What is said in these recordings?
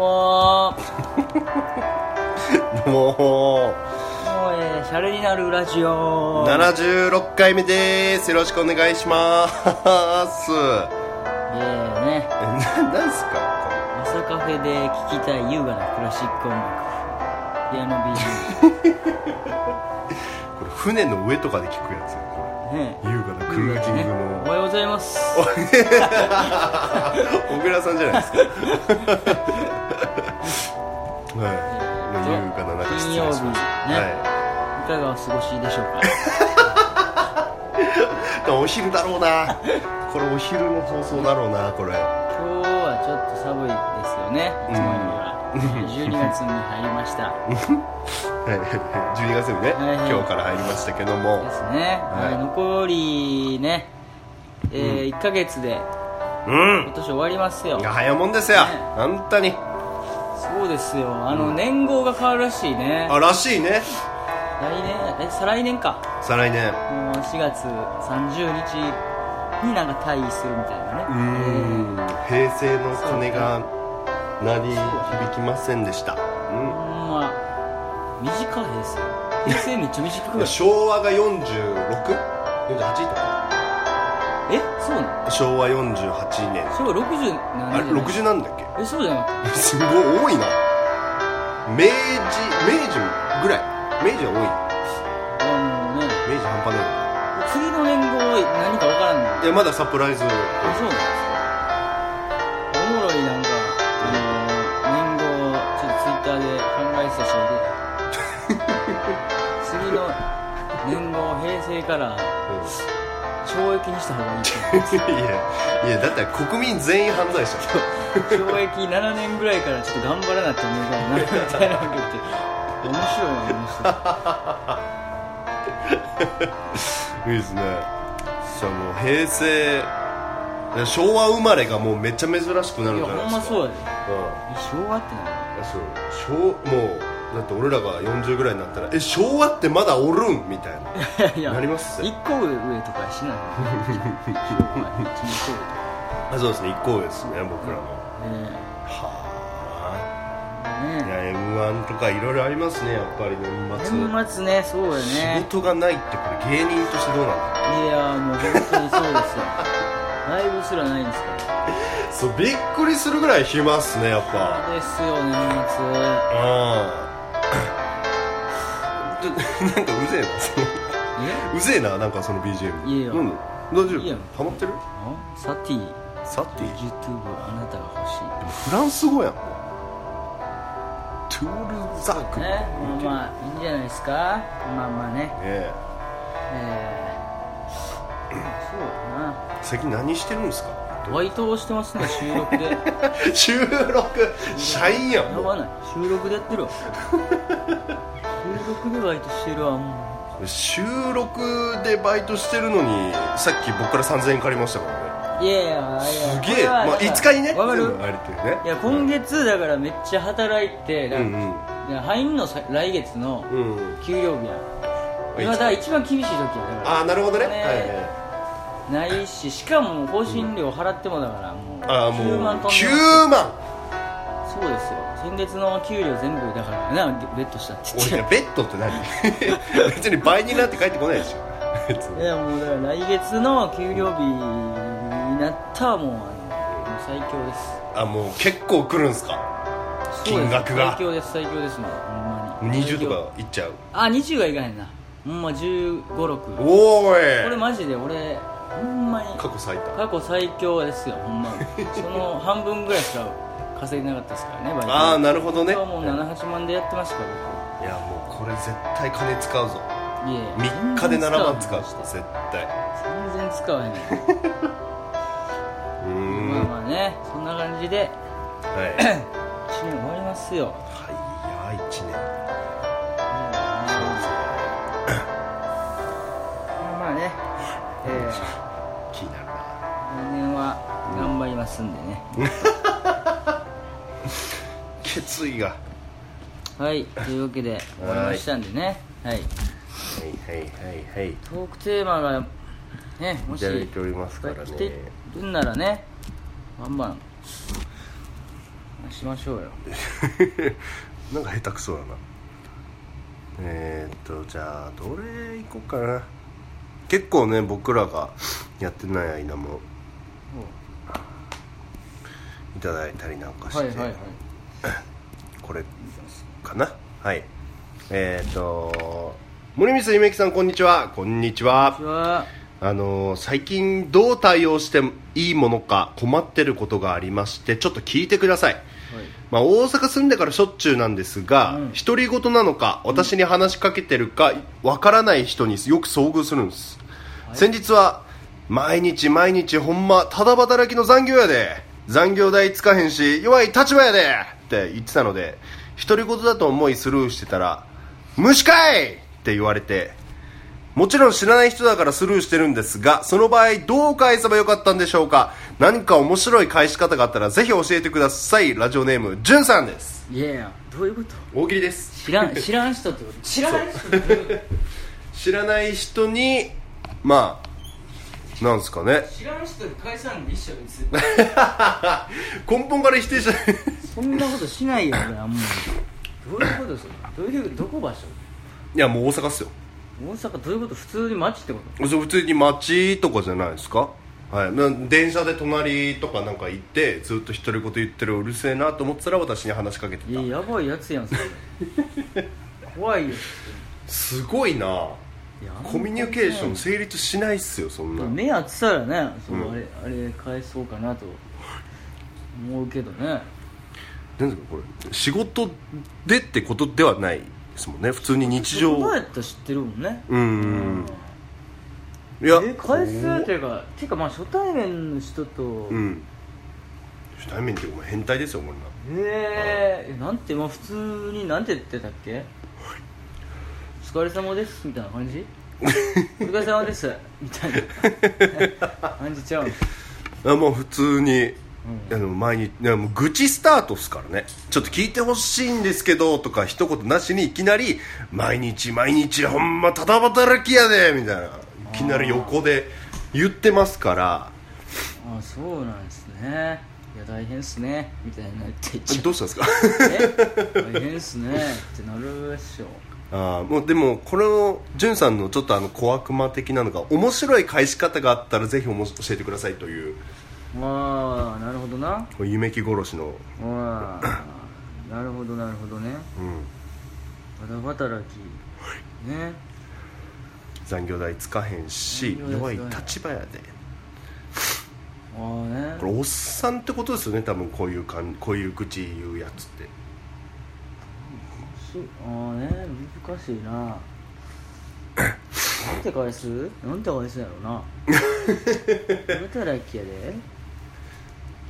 もどうももうえー、シャレになるラジオ。76回目です。よろしくお願いします。えーねえ。ななんすか？朝カフェで聴きたい優雅なクラシック音楽。ピアノ BGM これ船の上とかで聞くやつよこねれ優雅なクルージングおのはようございます。小倉さんじゃないですかはい。優雅な中金曜日ね。はい。かがお過ごしでしょうか？お昼だろうな。これお昼の放送だろうなこれ。今日はちょっと寒いですよね。いつもよりは。12月に入りました。はい。12月にね、はいはい。今日から入りましたけども。ですね、はい。はい残りねえー1ヶ月でうん。今年終わりますよ。いや早もんですよ、ね。本当にそうですよ。あの年号が変わるらしいね。あらしいね。来年え再来年か。再来年。もう4月30日になんか退位するみたいなね。うーん。平成の鐘が鳴り響きませんでした、えーほん。ま短いですよ。平成めっちゃ短くうん、ない昭和が 46?48 とかえそうなの？昭和48年。昭和60あれ何年60なんだっけ？えそうじゃな すごい多いな。明治明治ぐらい。明治は多い。あのね。明治半端ない。次の年号何か分からんのいやまだサプライズ。あそうなんですか。おもろいなんかあの年号ちょっとツイッターで考えてた人いて。次の年号平成から懲役にした方がいいと思ういやいやだったら国民全員犯罪者。懲役7年ぐらいからちょっと頑張らなって思うからなみたいなのが言って。面白いな面白いいいですね。その平成昭和生まれがもうめっちゃ珍しくなるんじゃないいやですか。ほんまそうやで。うん。昭和ってなあそう。昭もうだって俺らが40ぐらいになったらえ昭和ってまだおるん？みたいな。いやなります一個上とかやしない1あそうですね。1個上ですね僕らも。ねはあ。え。ねいや m 1とかいろいろありますねやっぱり。年末。年末ねそうやね。仕事がないってこれ芸人としてどうなんだ？いやもう本当にそうですよ。ライブすらないんですから。そうびっくりするぐらい暇っすねやっぱ。そうですよ年末。ああち ょなんかうぜえなその。えうぜえななんかその BGM いいよ。なんだ大丈夫？ハマってる？あサティ。サティ？YouTube あなたが欲しい。フランス語やん。トゥールザーク。ねまあまあいいんじゃないですか？まあまあね。ねえ。えー、そうだ最近何してるんですか？なバイトをしてますね収録で。や 収録？社員やんもう。ばない。収録でやってるわ。収録でバイトしてるわも収録でバイトしてるのにさっき僕から3000円借りましたからね。ういやいやいやすげえ。まあこれはだから5日にねわかる？ね。いや今月だからめっちゃ働いてだからうんうん。いや入んのさ来月のうん給料日や。今だから一番厳しい時やだから。ああなるほどね。ね。はいはいないししかも更新料払ってもだからもうああもう9万飛んでます。9万そうですよ。先月の給料全部だからなベットしたって言って。おいやベッドって何？別に倍になって帰ってこないでしょ。いやもうだから来月の給料日になったらもうあのもう最強です。あもう結構来るんすか？金額が。最強です最強ですもうほんまに。20とかいっちゃう？あ20はいかへんな。ほんま1 5 6こおれーい。マジで俺ほんまに。過去最多。過去最強ですよほんま その半分ぐらいしか稼いでなかったですからねバイトああなるほどね。もう78万でやってましたからいやもうこれ絶対金使うぞ。僕いやいや3日で7万使う全然絶対。全然使わへん。うーん。まあまあねそんな感じではい。1年終わりますよますんでね、決意が。はいというわけで終わりましたんでね。はい。はいはいはいはい。トークテーマがねもしいただいておりますからね。来てるんならねバンバンしましょうよ。なんか下手くそだな。えー、っとじゃあどれいこうかな。結構ね僕らがやってない間もいただいたりなんかして、はいはいはい。これかな？はい。えー、っと森光ゆめきさんこんにちは。こんにちは。こんにちは。あの最近どう対応していいものか困ってることがありましてちょっと聞いてください。はい。まあ、大阪住んでからしょっちゅうなんですが、うん。独り言なのか私に話しかけてるかわからない人によく遭遇するんです、はい。先日は毎日毎日ほんまただ働きの残業やで残業代つかへんし弱い立場やでって言ってたので独り言だと思いスルーしてたら「虫かい!」って言われてもちろん知らない人だからスルーしてるんですがその場合どう返せばよかったんでしょうか？何か面白い返し方があったらぜひ教えてください。ラジオネームじゅんさんです。いやいやどういうこと？大喜利です。知らん知らん人ってこと？知らない人 知らない人にまあなんですかね。知らん人に返さんで一緒です根本から否定しない。そんなことしないよ俺あんまりどういうことそれ。どういうどこ場所？いやもう大阪っすよ。大阪どういうこと普通に街ってこと？そう普通に街とかじゃないですか。はい、な電車で隣とかなんか行ってずっと独り言言ってるうるせえなと思ってたら私に話しかけてた。いややばいやつやんそれ。怖いよ。すごいなコミュニケーション成立しないっすよそんな。目合ってたらね。そう、うんあれあれ返そうかなと思うけどね。なんですかこれ。仕事でってことではないですもんね。普通に日常どうやったら知ってるもんね。ううん。いや。え返すっこていうかていうかまあ初対面の人と、ううん。初対面っていうかお前変態ですよこんなえー、えなんてまあ普通になんて言ってたっけ？お疲れ様ですみたいな感じ？お疲れ様ですみたいな。感じちゃうの。あもう普通に、うん。あの前にいやもう愚痴スタートっすからね。ちょっと聞いてほしいんですけどとか一言なしにいきなり毎日毎日ほんまただ働きやでみたいな。いきなり横で言ってますから。あそうなんですね。いや大変っすね。みたいな言って言っちゃう。どうしたんですか？え？大変っすねってなるでしょあーもうでもこれのじゅんさんのちょっとあの小悪魔的なのが面白い返し方があったらぜひ教えてくださいという。ああなるほどな。夢木殺しの、ああなるほどなるほどね。うん、ただ働きね。残業代つかへんし弱い立場やで。ああね。これおっさんってことですよね多分こういうかんこういう愚痴言うやつってしああね難しいな。なんて返す？なんて返すんやろな。働きやで？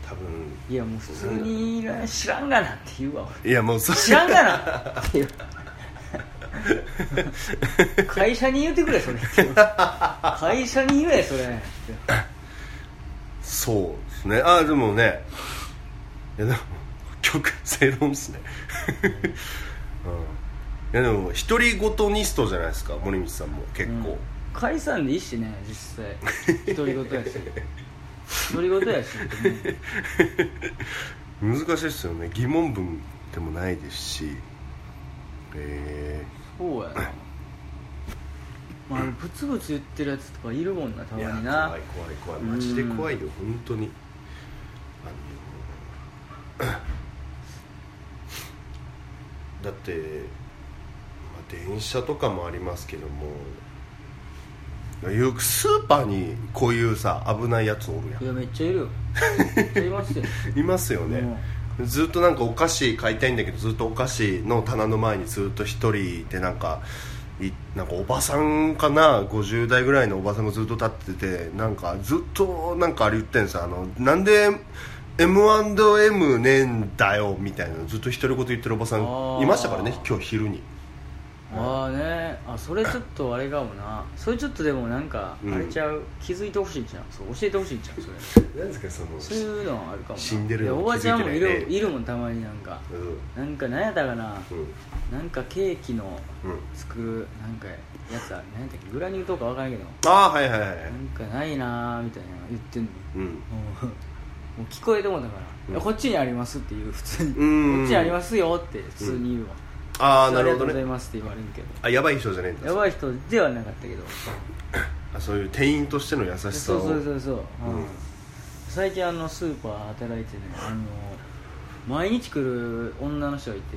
多分。いやもう普通に知らんがなって言うわ。いやもうそ知らんがな。っていう会社に言ってくれそれ。会社に言えそれ。そうですね。あでもね。いやでも曲正論っすね、うん、いやでも独り言ニストじゃないですか？森光さんも結構、解散でいいしね実際。独り言やし。独り言やし、ね、難しいですよね。疑問文でもないですし。えそうやな。まあブツブツ言ってるやつとかいるもんなたまにな。怖い怖い怖い。マジで怖いよ本当に。あのだって、まあ、電車とかもありますけどもよくスーパーにこういうさ危ないやつおるやいやめっちゃいるよ。めっちゃいますよ。ん いますよね、ずっとなんかお菓子買いたいんだけどずっとお菓子の棚の前にずっと一人でなんかいなんかおばさんかな？50代ぐらいのおばさんがずっと立っててなんかずっとなんかあれ言ってんですよ。あのなんで M&M ねえんだよみたいなずっと独り言言ってるおばさんいましたからね今日昼に。ああね。あそれちょっとあれかもな。それちょっとでもなんかうん。あれちゃう、気づいてほしいんちゃう？そう教えてほしいんちゃうそれ。何ですかそのそういうのはあるかもな。死んでるおばちゃんもいるいるもんたまになんか。うん。なんか何やったかな？うん。なんかケーキのうん。作るなんかやつある。何やったっけ？グラニューとかわからんけど。ああはいはいはいなんかないなーみたいな言ってんの。うんもう聞こえてもだから、うん。こっちにありますって言う普通に、うん。こっちにありますよって普通に言うわ、ああなるほどありがとうございねますって言われるけど。あやばい人じゃねえんだ。やばい人ではなかったけど。あそういう店員としての優しさそうをそうそうそう、うん。うん。最近あのスーパー働いてねあの毎日来る女の人がいて、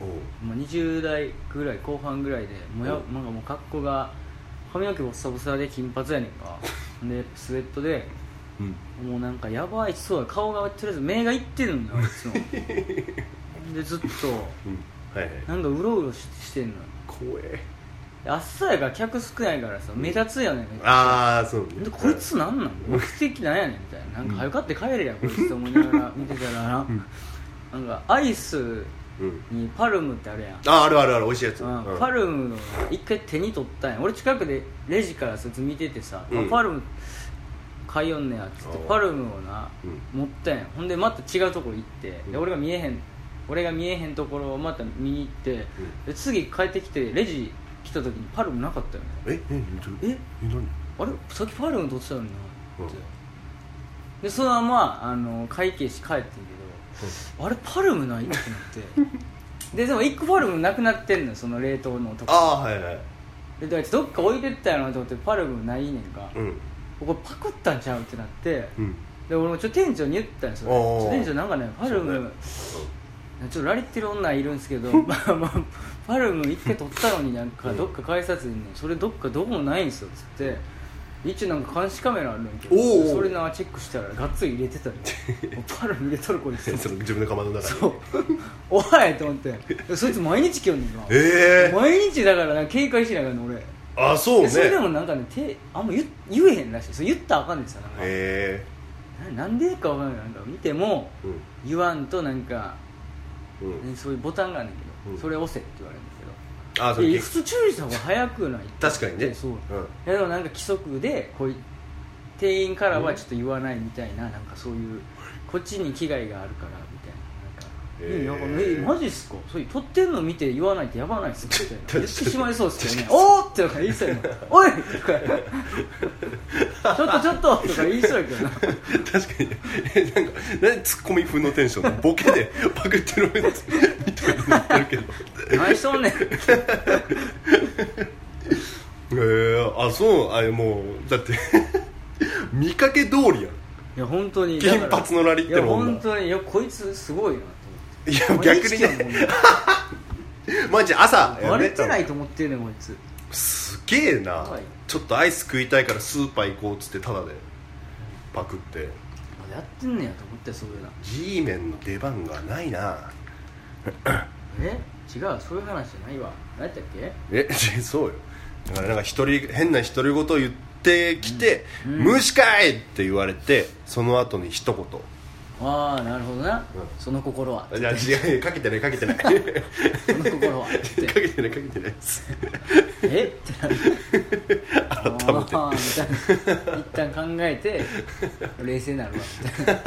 おう。まあ、20代ぐらい後半ぐらいでもうやう。んなんかもう格好が髪の毛ボッサボサで金髪やねんか。でスウェットでうんもうなんかやばいそうや顔がとりあえず目がいってるんだよいつも。でずっと。うん。はいはい。なんかうろうろししてんの怖え。で朝やから客少ないからさ目立つよねめっちゃ。ああそうね。でこいつなんなん？目的なんやねんみたいな。なんか早かって帰れやこいつと思いながら 見てたらな。なんかアイスうん。にパルムってあるやん。ああるあるある美味しいやつ。うん。うん。パルムの一回手に取ったんや。俺近くでレジからそいつ見ててさ、うん。あパルム買いよんねやっつってパルムをな、うん持ったん。やほんでまた違うとこ行って、でうん。俺が見えへん俺が見えへんところをまた見に行って、で次帰ってきてレジ来た時にパルムなかったよね。ええええ何？あれ？さっきパルム取ってたのになって、うん。でそのままあの会計し帰ってんけど、あれパルムないってなって。ででも1個パルムなくなってんのよその冷凍のとこ。ああはいはい。でどっか置いてったやろなと思ってパルムないねんか、うんここパクったんちゃうってなってうん。で俺もちょっと店長に言ったんですよ店長なんかねパルム、ちょっとラリってる女いるんですけど まあまあパルム一回取ったのになんかうん。どっか改札にねそれどっかどこもないんですよっつって一応なんか監視カメラあるんやけどそれなチェックしたらがっつり入れてたの。もうパルム入れとるこいつ。自分のカバンの中にそう。おいと思って。そいつ毎日来よんねんな。ええ毎日だからな警戒しながらね俺あそうね。でそれでもなんかね手あんま言言えへんらしい。それ言ったらあかんねんさなんか、え。ななんでかわかんないなんか見てもえうん。言わんとなんか、うん。ねそういうボタンがあるんだけど、うん。それ押せって言われるんだあそれけどいや普通注意した方が早くない？確かにね。そう、う。ん。でもなんか規則でこうい店員からはちょっと言わないみたいな,、なんかそういうこっちに危害があるからえなんかえマジっすか？そういう撮ってんの見て言わないとやばないっすみたいな言ってしまいそうっすよね。おーってとか言いそうやな。おい！とか ちょっとちょっととか言いそうやけどな。確かに。えなんか何ツッコミ風のテンションでボケでパクってるみたいになってるけど。何しとんねん。えー、あそうあもうだって 見かけ通りやん。いや本当に。金髪のラリってるいや女本当に。いやこいつすごいな。といや逆に。ね。マジ朝バレてないねと思ってんねんこいつ。すげえな、はい。ちょっとアイス食いたいからスーパー行こうっつってタダでパクって。やってんねやと思ってそういうの。G メンの出番がないな。え？違うそういう話じゃないわ。何やったっけ？え？そうよ。だからなんか一人変な独り言言ってきて「うん。無視かい!」って言われてその後に一言ああなるほどな、うん。その心は。いや違うかけてないかけてない。かその心は。って。けてないかけてない。ですえ？ってなる。改めて。みたいな。一旦考えて冷静になるわ。みたいな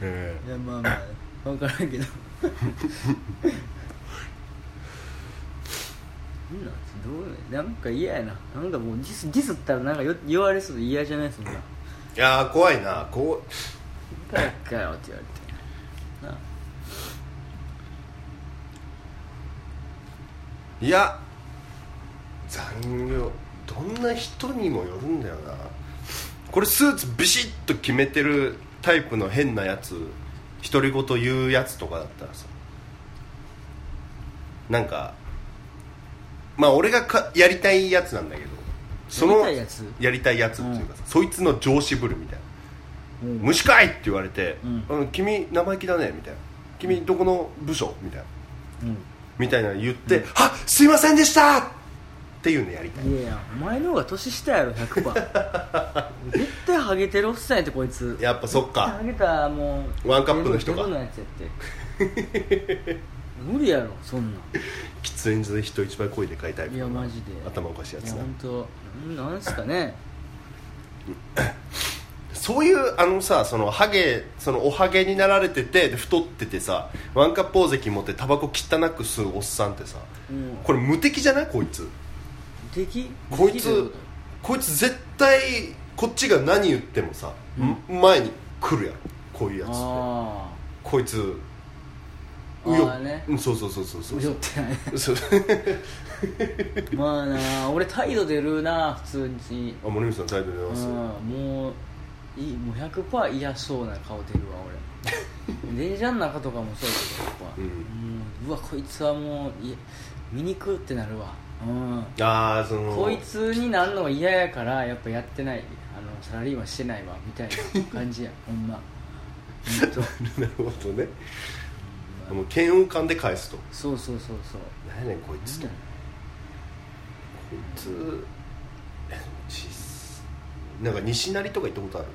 えいやまあまあ分からんけど。なんなん？どう？なんか嫌やな。なんかもうディスディスったらなんかよ言われそうで嫌じゃない？そんな。ーいやー怖いな。こうバカかよって言われて。いや残業どんな人にもよるんだよな。これスーツビシッと決めてるタイプの変なやつ独り言言うやつとかだったらさ。なんかまあ俺がかやりたいやつなんだけどそのやりたいやつやりたいやつっていうかさ、そいつの上司ぶるみたいな。うん。虫かいって言われて、ううん君生意気だねみたいな。君どこの部署みたいな。うん。みたいなの言って「あすいませんでした!」っていうのやりたい。いやいやお前の方が年下やろ100% 絶対ハゲてるおっさんやってこいつ。やっぱそっか。ハゲたもうワンカップの人か。のやつやって無理やろそんなん。喫煙所で人一倍声でかいタイプいやマジで。頭おかしいやつな本当なんすかね。そういうあのさそのハゲそのおハゲになられててで太っててさワンカップ大関持ってタバコ汚く吸うおっさんってさうん。これ無敵じゃない？こいつ。敵？こいつこいつ絶対こっちが何言ってもさ前に来るやろこういうやつって。あこいつあうよ。あーねうんそうそうそうそうそう。あ酔って。ないそう。まあな俺態度出るな普通に。あ森口さん態度出ます？うんもういいもう100%嫌そうな顔出るわ俺。電車の中とかもそうやけどやっぱ、うん。もううわこいつはもうい見にくってなるわ。うん。ああその。こいつになんのが嫌やからやっぱやってない。あのサラリーマンしてないわみたいな感じやほんま。なるほどねもう嫌悪感で返すと。そうそうそうそう。何やねんこいつ。とこいつなんか西成とか行ったことある？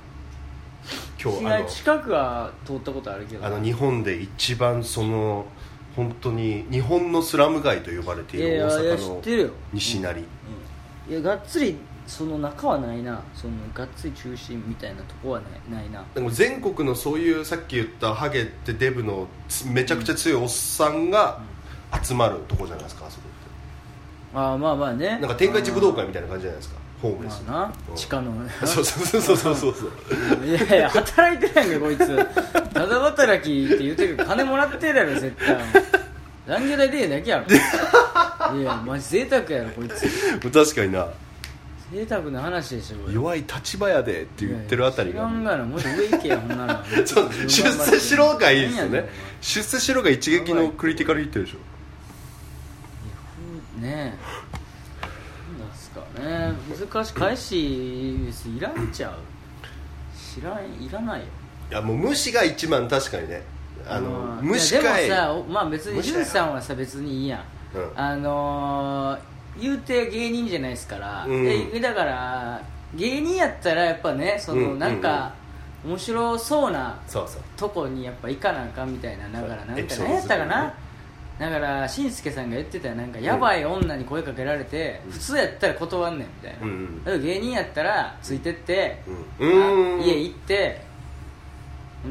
今日あ近くは通ったことあるけど。あの日本で一番その本当に日本のスラム街と呼ばれている大阪の西成、いやがっつりその中はないな。そのがっつり中心みたいなとこはないないな。でも全国のそういうさっき言ったハゲってデブのつめちゃくちゃ強いおっさんが集まるとこじゃないですかあそこって。ああまあまあね。なんか天下一武道会みたいな感じじゃないですか。ホームレス。まあな。うん。地下のそうそうそうそうそうそういやいや働いてないんかこいつただ働きって言ってるけど金もらってるやろ絶対残業代でええだけやろいやマジ贅沢やろこいつ確かにな贅沢な話でしょこれ。弱い立場やでって言ってるあたり知らんがなもっと上行けやほんならそう出世しろがいいですよね出世しろが一撃のクリティカルヒットでしょ。ねえ。なんですかね。難しい返し別にいらんちゃう。知らんいらないよ。いやもう無視が一番確かにね。あのうん。無視かい。いやでもさおまあ別に無視だよ潤さんはさ別にいいやん、うん。あのー、言うて芸人じゃないですから、うん。でだから芸人やったらやっぱねその、うんなんか面白そうなとこにやっぱ行かなあかんみたいなだからなんか何やったかな？だからしんすけさんが言ってたよ。なんかやばい女に声かけられて、普通やったら断んねんみたいな、芸人やったらついてって、家行って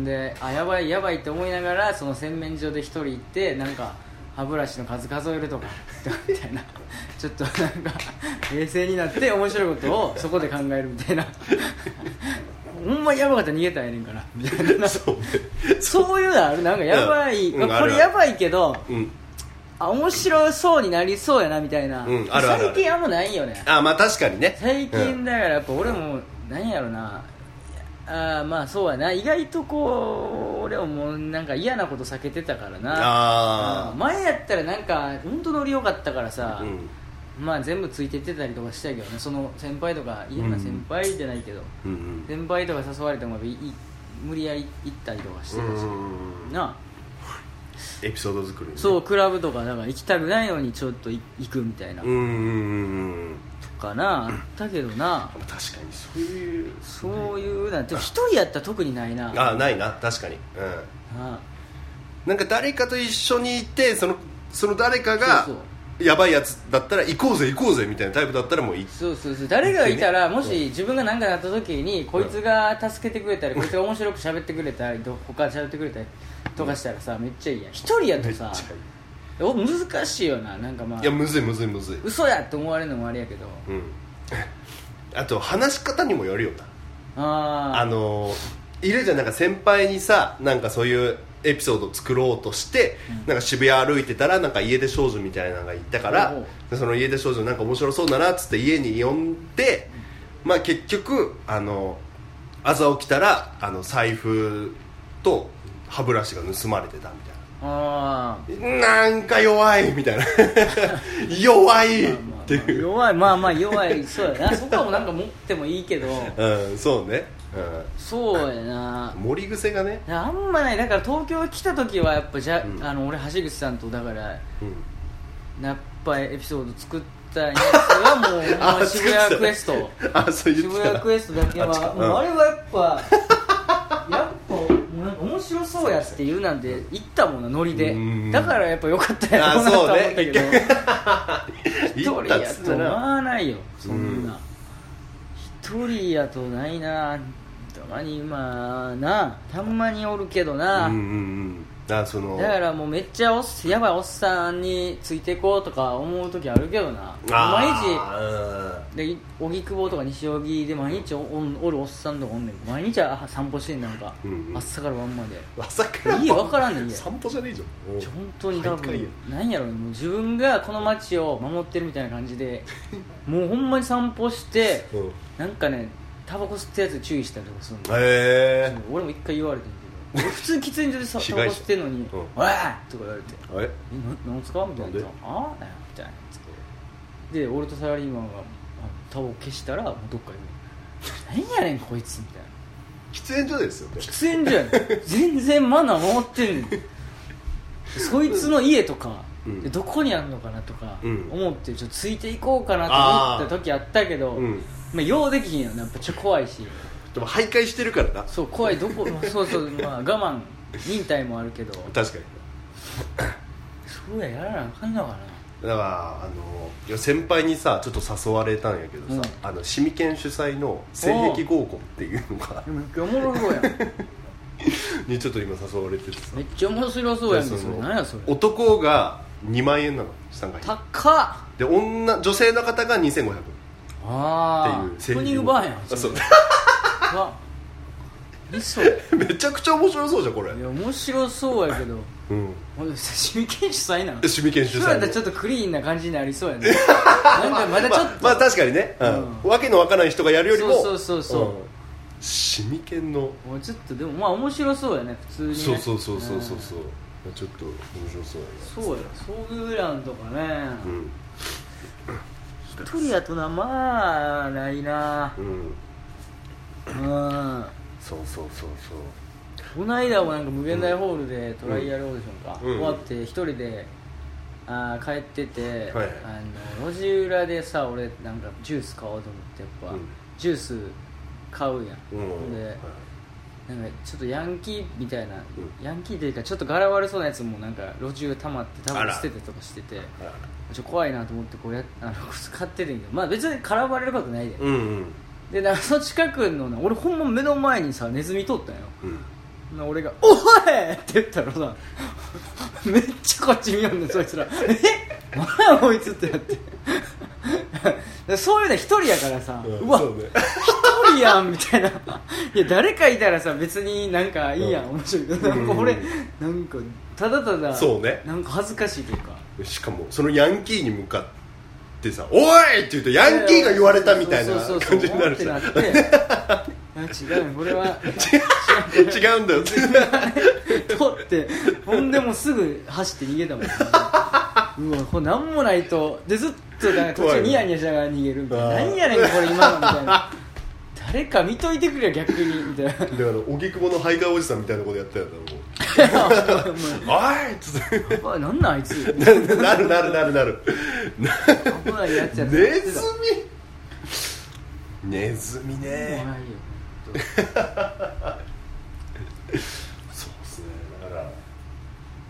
であやばいやばいって思いながらその洗面所で一人行ってなんか歯ブラシの数数えるとか みたいな。ちょっとなんか冷静になって面白いことをそこで考えるみたいな。ほんまやばかったら逃げたらええねんから。みたいな。そうねそういうのある。なんかやばい、うん。これやばいけどうん。あ面白そうになりそうやなみたいな、うん。あるある最近あんまないよね。あまあ確かにね。最うん近だからやっぱ俺も何やろなあーまあそうやな。意外とこう俺はもうなんか嫌なこと避けてたからな。あうん。前やったらなんか本当ノリ良かったからあさ、うん。まあ全部ついてってたりとかしたけどね。その先輩とか嫌な先輩じゃないけど、うんうん。先輩とか誘われても無理やり行ったりとかしてたし、うんなあ。エピソード作りね。そうクラブとかだから行きたくないのにちょっとい行くみたいな、うんかなあったけどな。確かにそういうそういうなんて一人やったら特にないな。あないな確かに。うん。あなんか誰かと一緒にいてそのその誰かがそうやばいやつだったら行こうぜ行こうぜみたいなタイプだったらもういい。そうそうそう。誰がいたらもし自分が何かなった時にこいつが助けてくれたりこいつが面白く喋ってくれたりと他で喋ってくれたりとかしたらさめっちゃいいやん。一人やとさめっちゃお難しいよな。なんかまあ。いいやむずいむずいむずい。嘘やって思われるのもあれやけど。うん。あと話し方にもよるよな。ああのいるじゃん。なんか先輩にさなんかそういうエピソードを作ろうとして、なんか渋谷歩いてたらなんか家出少女みたいなのがいたからでその家出少女なんか面白そうだなっつって家に呼んで、まあ結局あの朝起きたらあの財布と歯ブラシが盗まれてたみななんか弱いみたいな。弱いっまあていう、弱いまあまあ弱いそうやな。そこはもうなんか持ってもいいけど。うん、そうね、そうやな。うん、盛り癖がね、あんまない。だから東京来た時はやっぱじゃ、うん。あの俺橋口さんとだからうん、やっぱエピソード作ったやつは もう渋谷クエスト。あそう言ってた。渋谷クエストだけはうあれはやっぱ面白そうやって言うなんで行ったもんなノリで。うん。だからやっぱ良かったやろうなと思ったけど。一人やとまあないよ。そんうな一人やとないな。たまにまあな。たまにおるけどな、うんうんあそのだからもうめっちゃおっやばいおっさんについていこうとか思う時あるけどな。毎日あで荻窪とか西荻で毎日おおるおっさんとかおんねん。毎日あ散歩してんなんか、うんうん。朝から晩まで。ー朝から家分からんねん家散歩じゃねえじゃん本当に多分なんやろうねもう自分がこの街を守ってるみたいな感じで もうほんまに散歩してうん。なんかねタバコ吸ったやつ注意したりとかするの。へそう俺も一回言われてん。けど俺普通に喫煙所でさタバコ吸ってんのにうん「おい!」とか言われてえあれえななんすかみたいな。なんであ？あみたいな。で俺とサラリーマンがあタバコ消したらもうどっかで「何やねんこいつ」みたいな。喫煙所ですよね。喫煙所やねん。全然マナー守ってんねんそいつの家とか、うん。でどこにあるのかな？とかうん。思ってちょっとついていこうかなと思った時あったけど、うん。まあ、ようできひんよね。やっぱちょっと怖いしでも徘徊してるからな。そう怖いどこまあ そうそうまあ我慢忍耐もあるけど。確かに。そうややらなあかんのかな。だからあの先輩にさちょっと誘われたんやけどさ、あのシミケン主催の性癖合コンっていうのがめっちゃおもろそうやん。にちょっと今誘われててさ。めっちゃ面白そうやんそれ。の何やそれ。男が2万円なの参加費高っ。で女女性の方が2500ああっていうトニン。グバーやんあそうあいっ。それ めちゃくちゃ面白そうじゃんこれ。いや面白そうやけど。うん。ほんで趣味研主催なの？でシミケン主そうやったらちょっとクリーンな感じになりそうやね なんかまだちょっと、まあ、まあ確かにね、うん。うん。わけのわからない人がやるよりも。そうそうそうそう。ん。シミケンの。もうちょっとでもまあ面白そうやね普通にね。そうそうそうそうそうう。ん。そうちょっと面白そうそうや。そういうランとかね。やなうん。一人やとなまあないな。うんうんそうそうそうこの間もなんか無限大ホールでトライアルオーディションか、うん。終わって一人であー帰ってて、はい。あの路地裏でさ俺なんかジュース買おうと思ってやっぱ、うん。ジュース買うやん、うん。でなんかちょっとヤンキーみたいな、うヤンキーというかちょっと柄悪そうなやつもなんか路地裏溜まって多あら分捨ててとかしててあら。ちょっと怖いなと思ってこうやあの 買っててんけど。まあ別に絡まれることないで、うんうんでなんかその近くのな俺ほんま目の前にさネズミ通ったんよ。俺が「おい!」って言ったらさ めっちゃこっち見よんねんそいつら「え?何やこいつ」ってなって。でそういうの一人やからさ、うわそうね。一人やんみたいな。いや誰かいたらさ別になんかいいやん、うん。面白いけど。なんかうん。俺なんかただただそうね。なんか恥ずかしいというか。しかもそのヤンキーに向かってさ「おい!」って言うとヤンキーが言われたみたいな感じになるしってなって。いや違う。ねこれは 違うんだよ。取ってほんでもうすぐ走って逃げたもん、うわこれ何もないと。でずっとなんか途中ニヤニヤしながら逃げるみたいな。何やねんこれ今のみたいな。誰か見といてくれよ逆に。みたいな。だから荻窪のハイカーおじさんみたいなことやったよなもう「おい!」っつって。おいなんなんあいつ。なるなるなるなる。危ないやつやったネズミ。ネズミね。よそうっすね。だから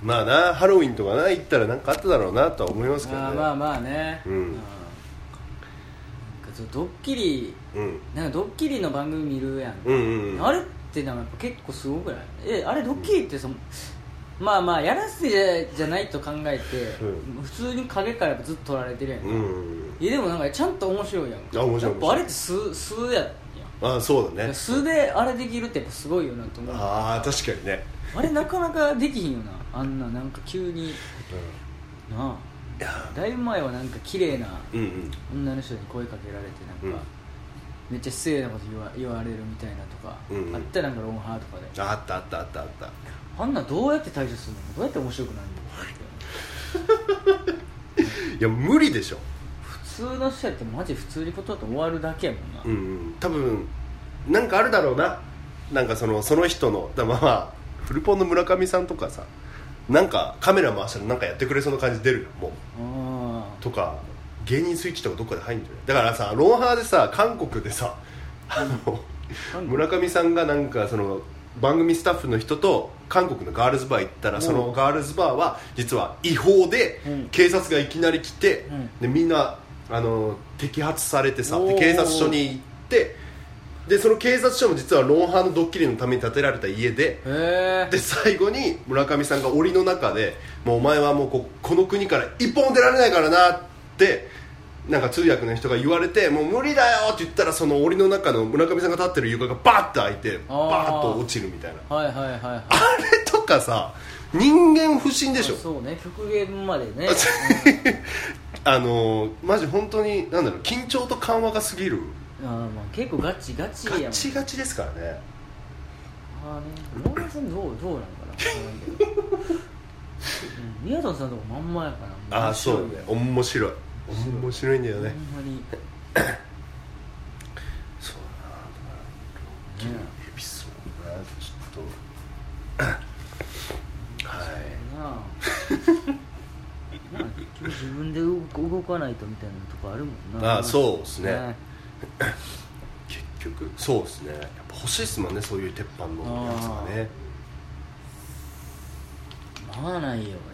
まあなハロウィンとかな行ったらなんかあっただろうなとは思いますけどね。まあまあね。うん。なんかそうドッキリうん。なんかドッキリの番組見るやん。うんうんうん。あれってなんかやっぱ結構すごくない？えあれドッキリってそのまあまあやらせじゃないと考えて、う普通に影からずっと撮られてるやんか、うん。いやでもなんかちゃんと面白いやんか。あ面白いやっぱあれって素素やんやああそうだね。素であれできるってやっぱすごいよなと思う。あああ確かにね。れなかなかできひんよな。あんななんか急に。なあ。いや。だいぶ前はなんか綺麗なうんうん。女の人に声かけられてなんか、めっちゃ失礼なこと言わ言われるみたいなとか、うんうん。あったやなんかロンハーとかで。あったあったあったあった。あんなんどうやって対処するの？どうやって面白くなるの？いや無理でしょ。普通の人やってマジ普通に断って終わるだけやもんな、うんうん多分なんかあるだろうな。なんかそのその人のだまあまあフルポンの村上さんとかさなんかカメラ回したらなんかやってくれそうな感じ出るよもう。あとか芸人スイッチとかどっかで入るんじゃない？だからさロンハーでさ韓国でさあの村上さんがなんかその番組スタッフの人と韓国のガールズバー行ったらうん。そのガールズバーは実は違法でうん。警察がいきなり来てうん。でみんなあの摘発されてさ警察署に行ってでその警察署も実はロンハーのドッキリのために建てられた家でで最後に村上さんが檻の中で「もうお前はもうここの国から一本も出られないからな」ってなんか通訳の人が言われて「もう無理だよ」って言ったらその檻の中の村上さんが立ってる床がバッと開いてバーッと落ちるみたいな。はいはいはいはい。あれとかさ人間不信でしょ。そうね極限までね。あのーマジ本当になんだろう緊張と緩和が過ぎる。うん。あーまあ結構ガチガチやもんガチガチですからね。ああね村上さんどうどうなんかな。宮田さんとかまんまやから。ああそうね。面面白い面白いんだよね。ほんまにそうねエピソードがちょっと。はい。なあな。あ結局自分で動動かないとみたいなとこあるもんなあそうっすね結局そうですねやっぱ欲しいっすもんねそういう鉄板のやつがねまあないよ俺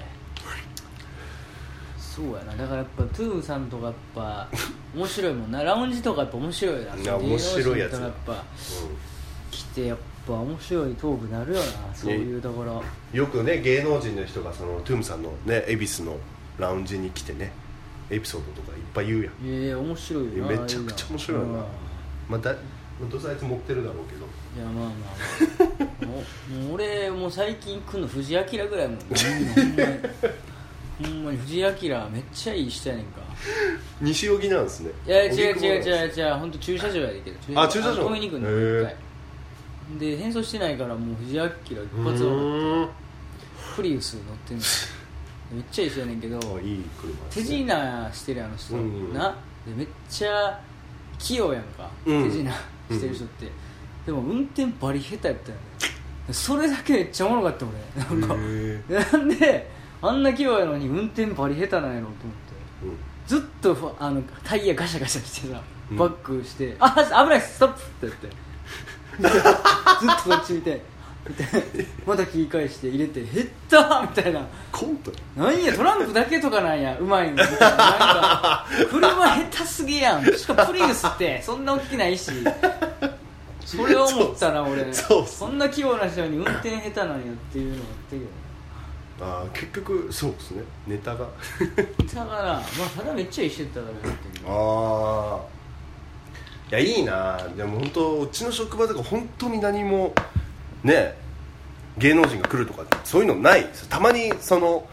そうやな。だからやっぱトゥーンさんとかやっぱ面白いもんな。ラウンジとかやっぱ面白いな。いや面白いやつや。っぱ来てやっぱ面白いトークなるよな。そういうところ。うんよくね芸能人の人がそのトゥームさんのね恵比寿のラウンジに来てねエピソードとかいっぱい言うやん。いやいや面白いよ。なめちゃくちゃ面白いなうんまあだどうせあいつ持ってるだろうけど。いやまあまあ、まあ、もう俺もう最近来んの藤井明ぐらいもん ほんまにほんまに藤井明めっちゃいい人やねんか。西荻なんですね。いや違う違う違う違う。本当駐車場やで。けどあ駐車場。止めに行くのへー一回。で変装してないからもう藤井明一う発はーん。プリウス乗ってんの。めっちゃいい人やねんけどあいい車手品してるあの人、うんうんな。でめっちゃ器用やんか、うん。手品してる人って、でも運転バリ下手やったよね。それだけめっちゃおもろかった俺なんか。へ なんであんな器用やのに運転バリ下手なんやろうと思って。うん。ずっとふあのタイヤガシャガシャしてさうん。バックして「あ危ないストップ!」って言って。で ずっとこっち見てまた切り返して入れて「減った!」みたいな。コントなんやトランプだけとかなんやうまいの。みたいななんか車下手すぎやん。しかもプリウスってそんな大きないし。それを思ったな俺 そんな器用な人に運転下手なんやっていうのがあったけどあー結局そうですね。ネタが。だからまあただめっちゃいい人やったからやってるああいやいいな。でも本当うちの職場とか本当に何もね芸能人が来るとかそういうのない。ですたまにその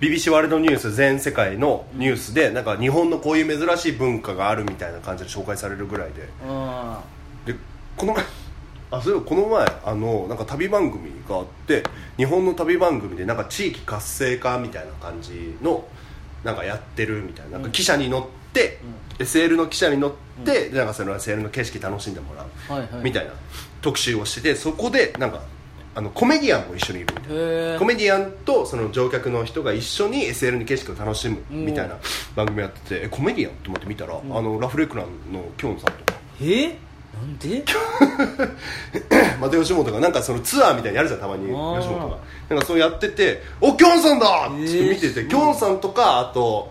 BBC ワールドニュース全世界のニュースでなんか日本のこういう珍しい文化があるみたいな感じで紹介されるぐらいで。あでこの前あそういえばこの前あのなんか旅番組があって日本の旅番組でなんか地域活性化みたいな感じのなんかやってるみたいななんか汽車に乗って、SL の汽車に乗って、でなんかその SL の景色楽しんでもらう、あはいはい。みたいな特集をしててそこでなんかあのコメディアンも一緒にいるみたいな。コメディアンとその乗客の人が一緒に SL の景色を楽しむみたいな番組やっててえコメディアンと思って見たら、あのラフレクランのきょんさんとか。え？なんで？また吉本がなんかそのツアーみたいにやるじゃんたまに吉本が。なんかそうやってて「おきょんさんだ!」って見てえーてきょんさんとかあと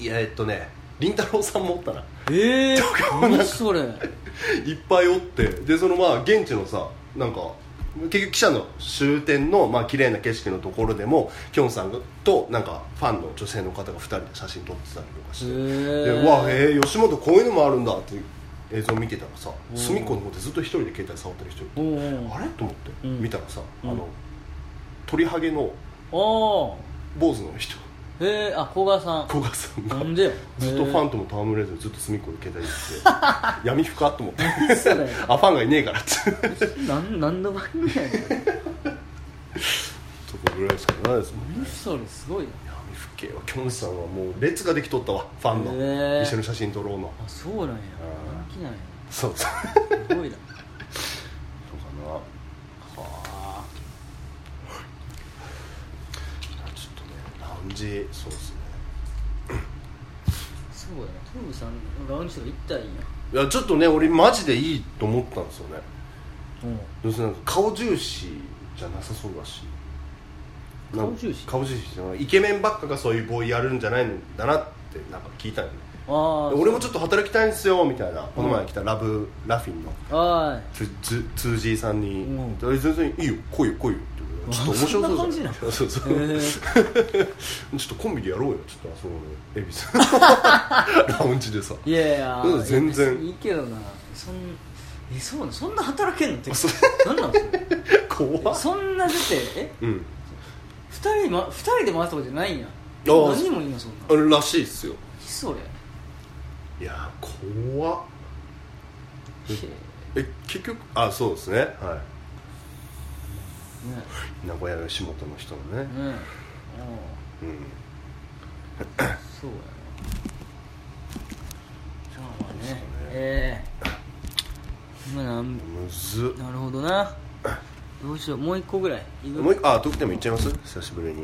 いやえっとねりんたろーさんもおったな。ええ 何それ？いっぱいおって。でそのまあ現地のさなんか結局記者の終点のまあ綺麗な景色のところでもきょんさんとなんかファンの女性の方が2人で写真撮ってたりとかして。でわへえ吉本こういうのもあるんだって映像見てたらさ隅っこの方でずっと一人で携帯触ってる人いてあれ？と思って、うん。見たらさ、うん。あの鳥ハゲのあ坊主の人。えあ古賀さん。古賀さんがなんでよずっとファンとも戯れずずっと隅っこで携帯見てて闇深っと思って。あファンがいねえからって。なん何の番組やねん。とこぐらいしかないですもん何それすごいな闇深えわきょんさんはもう列ができとったわファンの、へえ一緒に写真撮ろうの。あそうなんや。人気なんや。そうそう。すごいな。そうかな。はあ。ちょっとねラウンジそうですね。そうやな。トムさんラウンジとか行ったらいいんや。いやちょっとね俺マジでいいと思ったんですよね。うん。要するになんか顔重視じゃなさそうだし顔重視？顔重視イケメンばっかがそういうボーイやるんじゃないんだなってなんか聞いたよ。ね俺もちょっと働きたいんですよみたいな。この前来たラブラフィンの。あつつ通じさんに。うん「え全然いいよ来いよ来いよ」ってちょっと面白そうじなの？そうそうそう。へえ ちょっとコンビでやろうよちょっとあそこの恵比寿。ラウンジでさ。いやいやうん全然。いやいいけどな。そんえそうなの？そんな働けんの？って。そう。なんそれ 怖っ。そんな出てえ？うん二人,、ま、二人で回すとかじゃないんや。何人もいんのそんな。あれらしいっすよ。何それ。いや怖っ。へえ。結局あそうですね。はえね。い名古屋吉本の人のね。ねうん。うんそうやなじゃあまあね。ええ。まあなんむずっ。なるほどなどうしようもう一個ぐらい。もう一個あ得点もいっちゃいます？久しぶりに。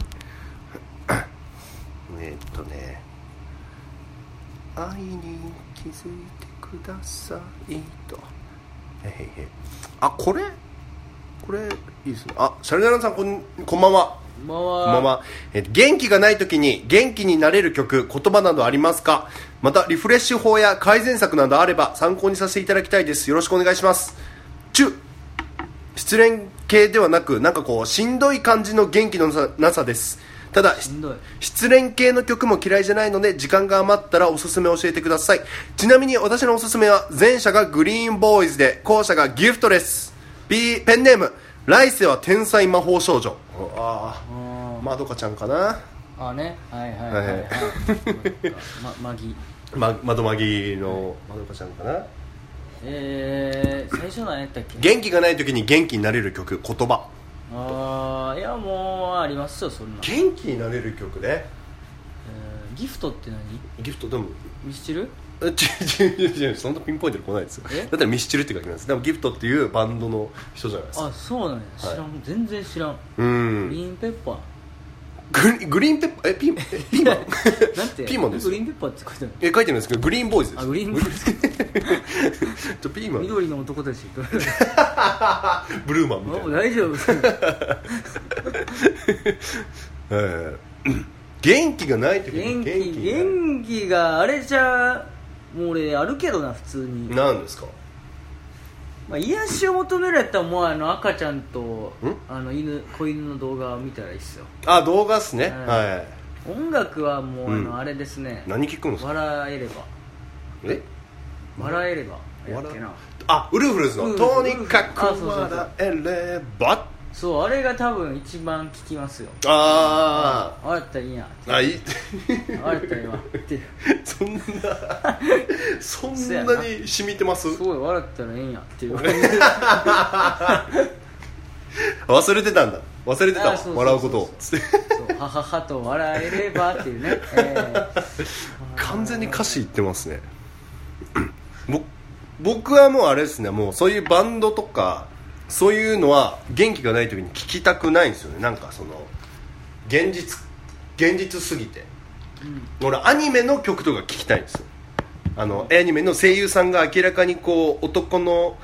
えーっとね。愛に気づいてくださいと。へへへあこれ？これいいですね。あシャルダランさんこんこんばんは。こんばんは。えー元気がない時に元気になれる曲言葉などありますか？またリフレッシュ法や改善策などあれば参考にさせていただきたいです。よろしくお願いします。中失恋系ではなくなんかこうしんどい感じの元気のなさです。ただしんどい。失恋系の曲も嫌いじゃないので時間が余ったらおすすめ教えてください。ちなみに私のおすすめは前者がグリーンボーイズで後者がギフトレス。ペンネーム来世は天才魔法少女。あああまどかちゃんかな。ああね。はいはいはいはい。はい まマギま窓まぎのまどかちゃんかなえー、最初何やったっけ？元気がない時に元気になれる曲言葉。ああいやもうありますよそんな、元気になれる曲ね。えーギフトって何？ギフトでも。ミスチル？えちちちちそんなピンポイントで来ないですよ。え？だったらミスチルって書きます。でもギフトっていうバンドの人じゃないですか。あそうなんや。知らん、全然知らん。うグリんーンペッパーグリグリーンペッパーえピーえピーマン？なんてピーマンですグリーンペッパーって書いてある。え書いてるんですけどグリーンボーイズです。あグリーンボーイズ。ちょピーマン。緑の男たち。ブルーマンみたいな。大丈夫。え え元気がない時に元気元気があれじゃもう俺あるけどな普通に、何ですか？まあ、癒しを求めるやったらもうあの赤ちゃんとん？あの犬子犬の動画を見たらいいっすよ。あ動画っすね。うん。はい。音楽はもうあうん。のあれですね、何聞くんですか？笑えれば。え？笑えればやっけな。あウルフルズの「うんとにかく笑えれば」そうあれが多分一番聞きますよ。あああやったらいいやああいい。あやったらいいわ。って。そんな そんなな。に染みてます？すごい笑ったらいいんやっていう。忘れてたんだ。忘れてた笑うことを。つってはははと笑えればっていうね、え完全に歌詞言ってますね。ぼ僕はもうあれですね。もうそういうバンドとかそういうのは元気がない時に聞きたくないんですよね。なんかその現実現実すぎて。ーうん。俺アニメの曲とか聞きたいんですよ。あのアニメの声優さんが明らかにこう男の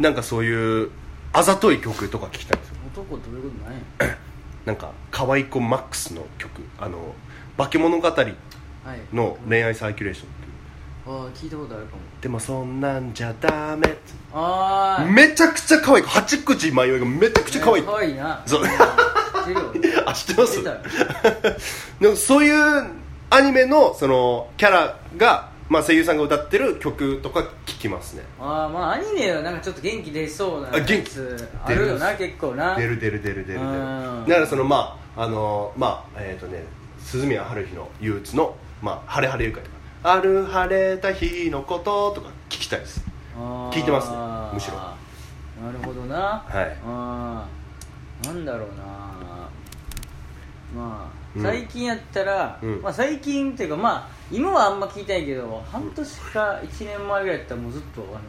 なんかそういうあざとい曲とか聞きたいんですよ。男どういうことない なんか可愛い子マックスの曲。あの化け物語はい。の恋愛サーキュレーション。っていうああ聞いたことあるかも。でもそんなんじゃダメ。ああめちゃくちゃ可愛い。八口迷いがめちゃくちゃ可愛い。かわいいな。そう。あ知ってます？でもそういうアニメのそのキャラが、まあ、声優さんが歌ってる曲とか聞きますね。ああまあアニメはなんかちょっと元気出そうなあ元気。やつあるよな結構な。出る出る出る出る出る。うん。だからそのまああのまあえっ、とね鈴宮春日の憂鬱の「まあ、晴れ晴れ愉快」とか「ある晴れた日のこと」とか聞きたいです。聞いてますね。むしろ。なるほどな。はい。あー。なんだろうな。まあうん。最近やったら、うん。まあ最近っていうかまあ今はあんま聞いてないけど半年か1年前ぐらいやったらもうずっとあの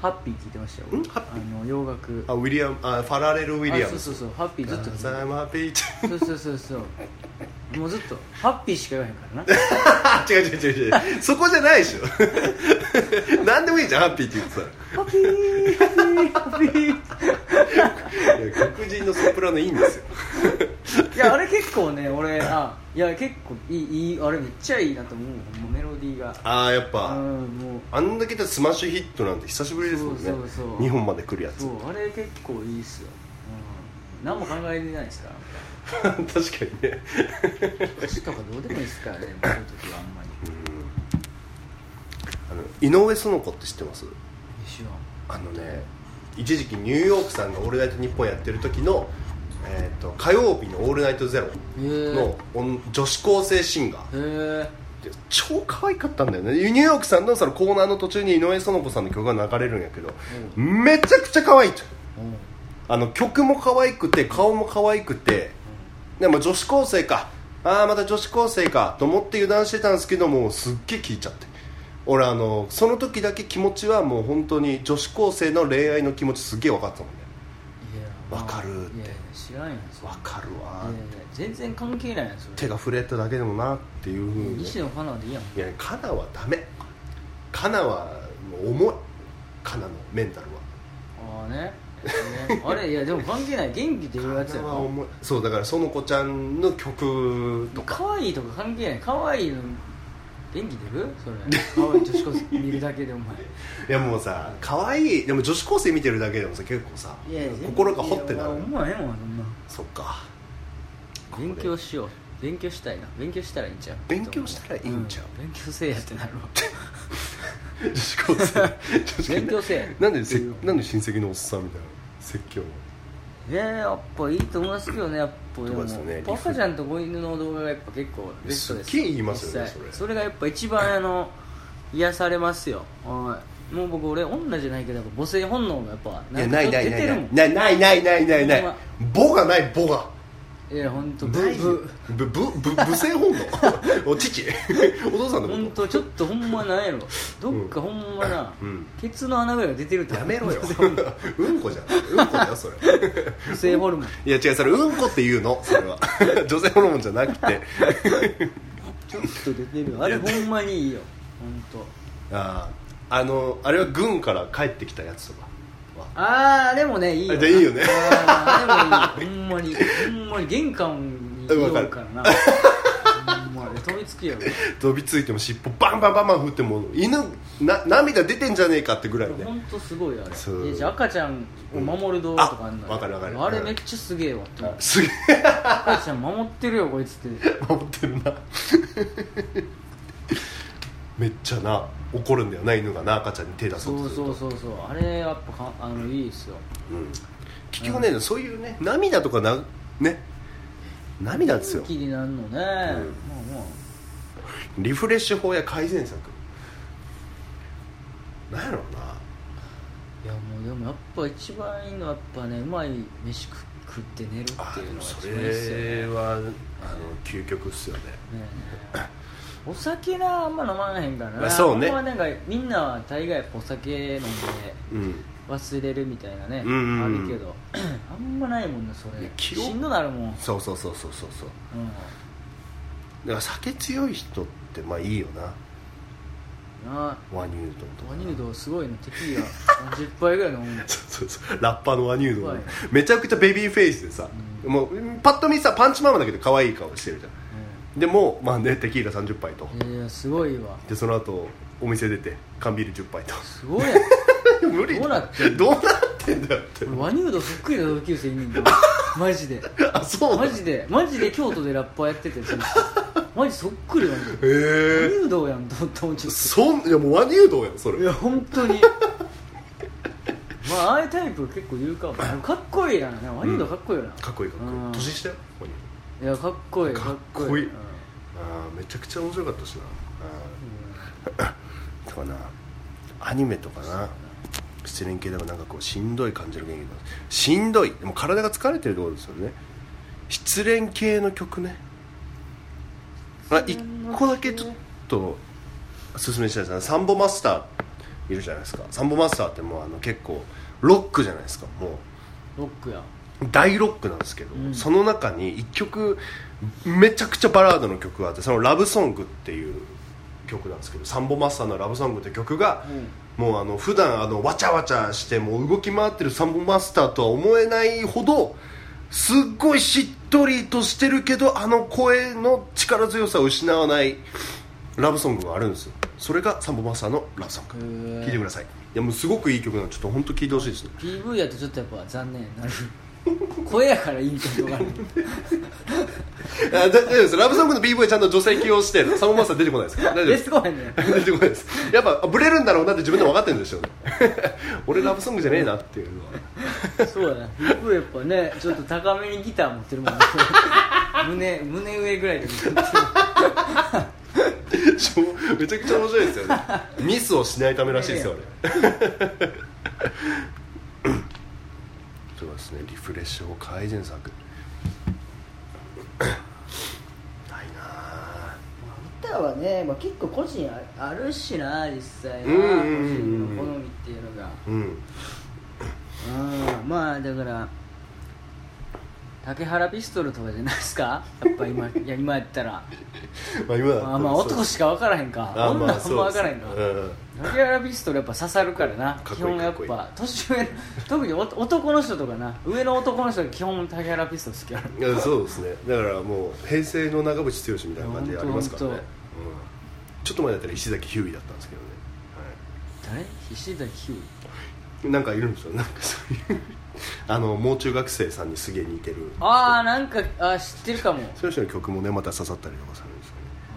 ハッピー聞いてましたよ。ん？ハッピあの洋楽。あウィリアムあファラレル・ウィリアム。あそうそうそう。ハッピーずっと聞いてそうそうそうそうもうずっとハッピーしか言わへんからな。あ 違う違う違う違う。そこじゃないでしょ。何でもいいじゃんハッピーって言ってハッピーハッピー。ハッピー黒人のソプラノいいんですよ。いやあれ結構ね俺あいや結構いいいいあれめっちゃいいなと思う。ほんまメロディーが。ああやっぱ、うんもう。あんだけでスマッシュヒットなんて久しぶりですもんね。そうそうそう。日本まで来るやつ。そうあれ結構いいっすよ、うん、何も考えてないですか確かにね。歌詞とかどうでもいいっすからねそういう時はあんまり。あの井上園子って知ってます？あのね一時期ニューヨークさんが「オールナイトニッポン」やってる時の、えー、と火曜日の「オールナイトゼロの女女子高生シンガー。超可愛かったんだよね。ニューヨークさんのそのコーナーの途中に井上園子さんの曲が流れるんやけど、めちゃくちゃ可愛いとうん。あの曲も可愛くて顔も可愛くてでも女子高生か。ああまた女子高生か。と思って油断してたんですけどもすっげえ聞いちゃって。俺あのその時だけ気持ちはもう本当に女子高生の恋愛の気持ちすっげえ分かったもんね。いやわかるって。知らんやん分かるわいやいや全然関係ないやんそれ手が触れただけでもなっていうふうに。西野カナでいいやん。いやカナはダメ。カナはもう重い。カナのメンタルは。ああねね あれいやでも関係ない。元気出るやつやろ。そうだから園子ちゃんの曲とか。可愛いとか関係ない。可愛いの元気出る？それ。可愛い女子高生見るだけでお前。いやもうさ可愛いでも女子高生見てるだけでもさ結構さ心が掘ってなる。いやお前ええもんそんなそっか。勉強しよう。勉強したいな。勉強したらいいんちゃう？勉強したらいいんちゃう？勉強せえやってなるわ。女子高生。勉強せえ。なんでせなんで親戚のおっさんみたいな説教ねやっぱいいと思いますけどねやっぱでも。ですね。パパちゃんと子犬の動画がやっぱ結構ベストです。すっげえ言いますよねそれ。それがやっぱ一番あの 癒されますよ。はい。もう僕俺女じゃないけど母性本能がやっぱいやないないないない。ないないないないない。ほんま。母がない母がいや本当ブブぶぶぶ母性本能？お父。お父さんの本こ当ちょっとほんまなんやろ。どっかほんまな、うん。ケツの穴ぐらいが出てるってとやめろよ。うんこじゃん。うんこだよそれ。母性ホルモン。いや違うそれうんこって言うの？それは。女性ホルモンじゃなくて。ちょっと出てる。あれほんまにいいよ。本あああのあれは軍から帰ってきたやつとか？あああれもねいいよな。あれいいよね。あーあれもいいほんまにほんまに玄関にいようからな。ほんまに。飛びつきやろ飛びついても尻尾バンバンバンバン振っても犬な涙出てんじゃねえかってぐらいね本当すごいあれ。そう。いやじゃあ赤ちゃんを守る動画とかあんのよ。あわかるわかる。あれめっちゃすげえわって思う。すげえ。赤ちゃん守ってるよこいつって。守ってるなめっちゃな怒るんだよな犬がな赤ちゃんに手出そそううとすると。そうそうそうあれやっぱかあのいいっすよ。うん。結局ね、そういうね涙とかなね。涙ですよ。元気になるのね、まあまあ。リフレッシュ法や改善策。なんやろういやもうでもやっぱ一番いいのはやっぱねうまい飯食食って寝るっていうのなが一そ番いいっすよね。れはあの究極っすよね。ねえねえお酒なあんま飲まへんからな。まあそうね。なんかみんなは大概お酒飲んでうん。忘れるみたいなね、うんうんうん。あるけど。あんまないもんねそれ。いや記憶。しんどなるもん、うん、そうそうそうそうそう。そうだから酒強い人ってまあいいよな。な。ワニュードンとか。ワニュードすごいのテキーラ。30杯ぐらい飲むの。そうそうそう。ラッパーのワニュードンはい。めちゃくちゃベビーフェイスでさ、もうパッと見さパンチママだけど可愛い顔してるじゃんでもまあねテキーラ30杯と。うんいやすごいわ。でその後お店出て缶ビール10杯と。すごいやん。無理どうなってんの？どうなってんだよって。俺ワニュードそっくりな同級生いんねんけどマジで。あそうマジで。マジで京都でラッパーやっててその人 マジそっくりなんだよ。へえ。ワニュードやんと思っんちょっそんいやもうワニュードンやんそれ。といや本当に。まあああいうタイプ結構いるかも。かっこいいなワニュードかっこいいよな、かっこいいかっこいい。うん。年下よいやかっこいいかっこいい。うん。あーめちゃくちゃ面白かったしな。あーとかな。アニメとかな。失恋系でもなんかこうしんどい感じの元気だしんどい。でも体が疲れてるところですよね。失恋系の曲ね。あ一個だけちょっと勧めしたいです。ねサンボマスターいるじゃないですか。サンボマスターってもうあの結構ロックじゃないですか。もう。ロックや大ロックなんですけど、うん。その中に1曲めちゃくちゃバラードの曲があってその「ラブソング」っていう曲なんですけどサンボマスターの「ラブソング」って曲が、もうあの普段あのわちゃわちゃしてもう動き回ってるサンボマスターとは思えないほどすっごいしっとりとしてるけどあの声の力強さを失わないラブソングがあるんですよ。それがサンボマスターのラブソング。聴いてください。いやもうすごくいい曲なのでちょっと本当聴いてほしいですね。PV やとちょっとやっぱ残念になる 声やからいいみたいなとこ あるあだ大丈夫です。ラブソングの PV ちゃんと女性起用してサンボマスター出てこないですか？ら大丈夫出です。てこへんね 出てこないです。やっぱブレるんだろうなって自分でも分かってるんでしょうね俺ラブソングじゃねえなっていうのは。そうやな。PV やっぱねちょっと高めにギター持ってるもんね。胸胸上ぐらいで持ってる。ちょめちゃくちゃ面白いですよね。ミスをしないためらしいですよあれそうですね。リフレッシュ法改善策。ないなあ歌はね、まあ、結構個人ああるしな実際な、うんうんうんうん。個人の好みっていうのが。うん。うんまあだから竹原ピストルとかじゃないですか？やっぱ今い や今やったら。まあ今だったらまあまあ男しか分からへんか。あ女はあんま分からへんか、うん竹原ピストルやっぱ刺さるからな。基本やっぱ年上特にお男の人とかな。上の男の人が基本竹原ピストル好きやろ。そうですね。だからもう平成の長渕剛みたいな感じでありますからね、ちょっと前だったら石崎ひゅういだったんですけどね、誰？石崎ひゅうはい、なんかいるんですよ。なんかそういう。あのもう中学生さんにすげえ似てる。ああなんかあ知ってるかも。そういう人の曲もねまた刺さったりとかするんで。すよね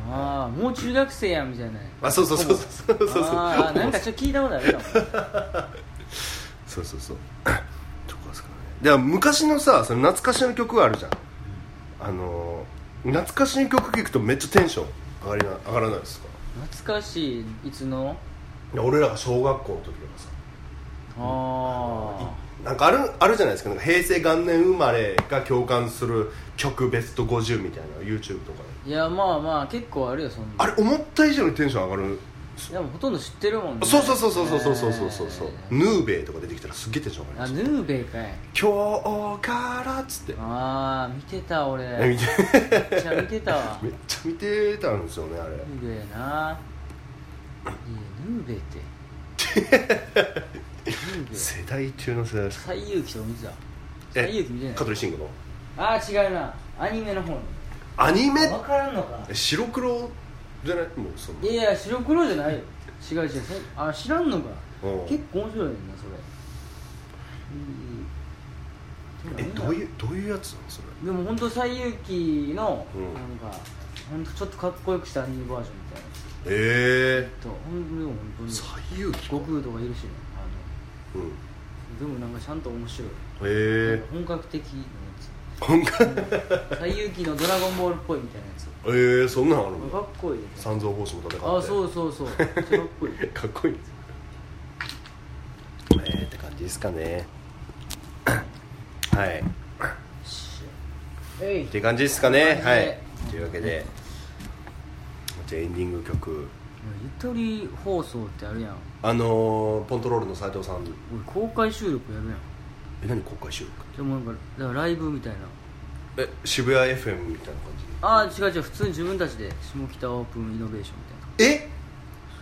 ああもう中学生やんみたいな。あそうそうそうそう。そうそうああなんかちょっと聞いたことあるかも。そうそうそう。とかですかね。では昔のさその懐かしの曲あるじゃん。あの懐かしい曲聴くとめっちゃテンション上がりな上がらないですか？懐かしいいつの？いや俺らが小学校の時とかさ。あなんかあるあるじゃないですか。平成元年生まれが共感する曲ベスト50みたいな YouTube とかいやまあまあ結構あるよそんな。あれ思った以上にテンション上がる。でもほとんど知ってるもんね。そうそうそうそうそうそうそうそうそう。ヌーベイとか出てきたらすっげえテンション上があヌーベイかい。今日からっつって。ああ見てた俺。めっちゃ見てたわ。めっちゃ見てたんですよねあれ。ヌーベイな。いやヌーベイって。世代中の世代です西遊記とか見てた？え西遊記見てない？香取慎吾の。ああ違うな。アニメの方にアニメ？分からんのかえ白黒じゃない？もうそのいやいや白黒じゃないよ。違う違う。せあ知らんのか。う。ん結構面白いねんなそれえどういうどういうやつなのそれ？でも本当西遊記の、うん。なんか本当ちょっとかっこよくしたアニメバージョンみたいなえ。とほんでも本当えに。西遊記か。悟空とかいるしねあうん。のでもなんかちゃんと面白い、え。本格的な本格つ西遊記のドラゴンボールっぽいみたいなやつ。ええそんなんあるの？かっこいいね三蔵法師も戦って。あそうそうそう。めっちゃかっこい。いかっこいいんですよえー、って感じですかね。はい。えいって感じですかね。ははい。いというわけでじゃあエンディング曲。ゆとり放送ってあるやん。あのー、ポントロールの斉藤さん。俺公開収録やるやんえ何公開収録？でもなんかだからライブみたいな。え渋谷 FM みたいなああ違う違う普通に自分たちで下北オープンイノベーションみたいな。感じえ？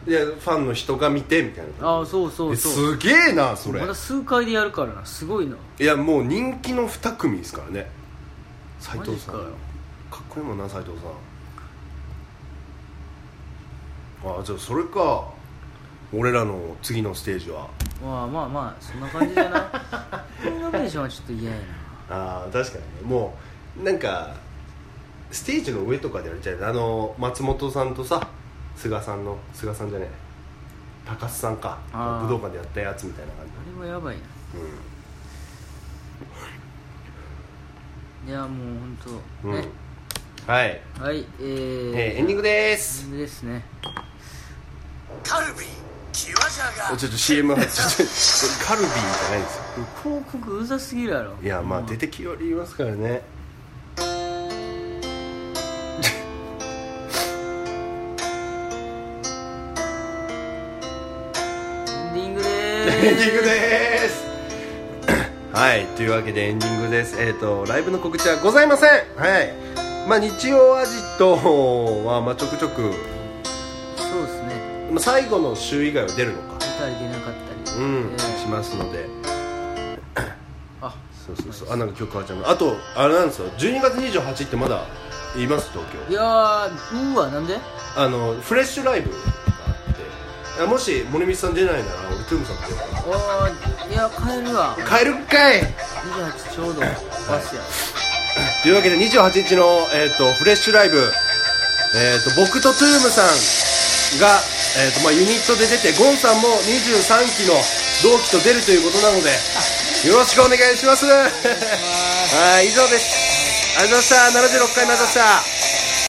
いやファンの人が見てみたいな。ああそうそうえそう。すげえなそれ。まだ数回でやるからな。すごいな。いやもう人気の2組ですからね。斉藤さん。かかっこいいもんな斉藤さん。あじゃあそれか俺らの次のステージは。まあまあまあそんな感じだな。イノベーションはちょっと嫌やな。ああ確かにね。もうなんかステージの上とかでやるじゃんあの松本さんとさ菅さんの菅さんじゃねえ。高須さんか。武道館でやったやつみたいな感じ。あれはやばいな。ういやもう本当ん、うん。ねはい、はいえー、えーエンディングでーす。エンディングですね。カルビーちょっと CM 入ってちょっとカルビーじゃないんですよ。広告うざすぎるやろ。いやまあうん。出てきよりいますからね。エンディングでエンディングでーす。はいというわけでエンディングです。えっ、とライブの告知はございません。はい。まあ日曜アジトはまあちょくちょくまあ最後の週以外は出るのか。出たり出なかったり。うん、えーしますので。あそうそうそう。あなんか曲変わっちゃうあとあれなんですよ。12月28ってまだいます？東京。いやーうわなんで？あのフレッシュライブがあって。あもし森光さん出ないなら俺トゥームさんと出ようかな。おーいや帰るわ。帰るかい！28ちょうどバスや。というわけで28日の、えー、とフレッシュライブ、えー、と僕とトゥームさんが、えーとまあ、ユニットで出てゴンさんも23期の同期と出るということなのでよろしくお願いします。はい以上です。ありがとうございました。76回目ありがとうございました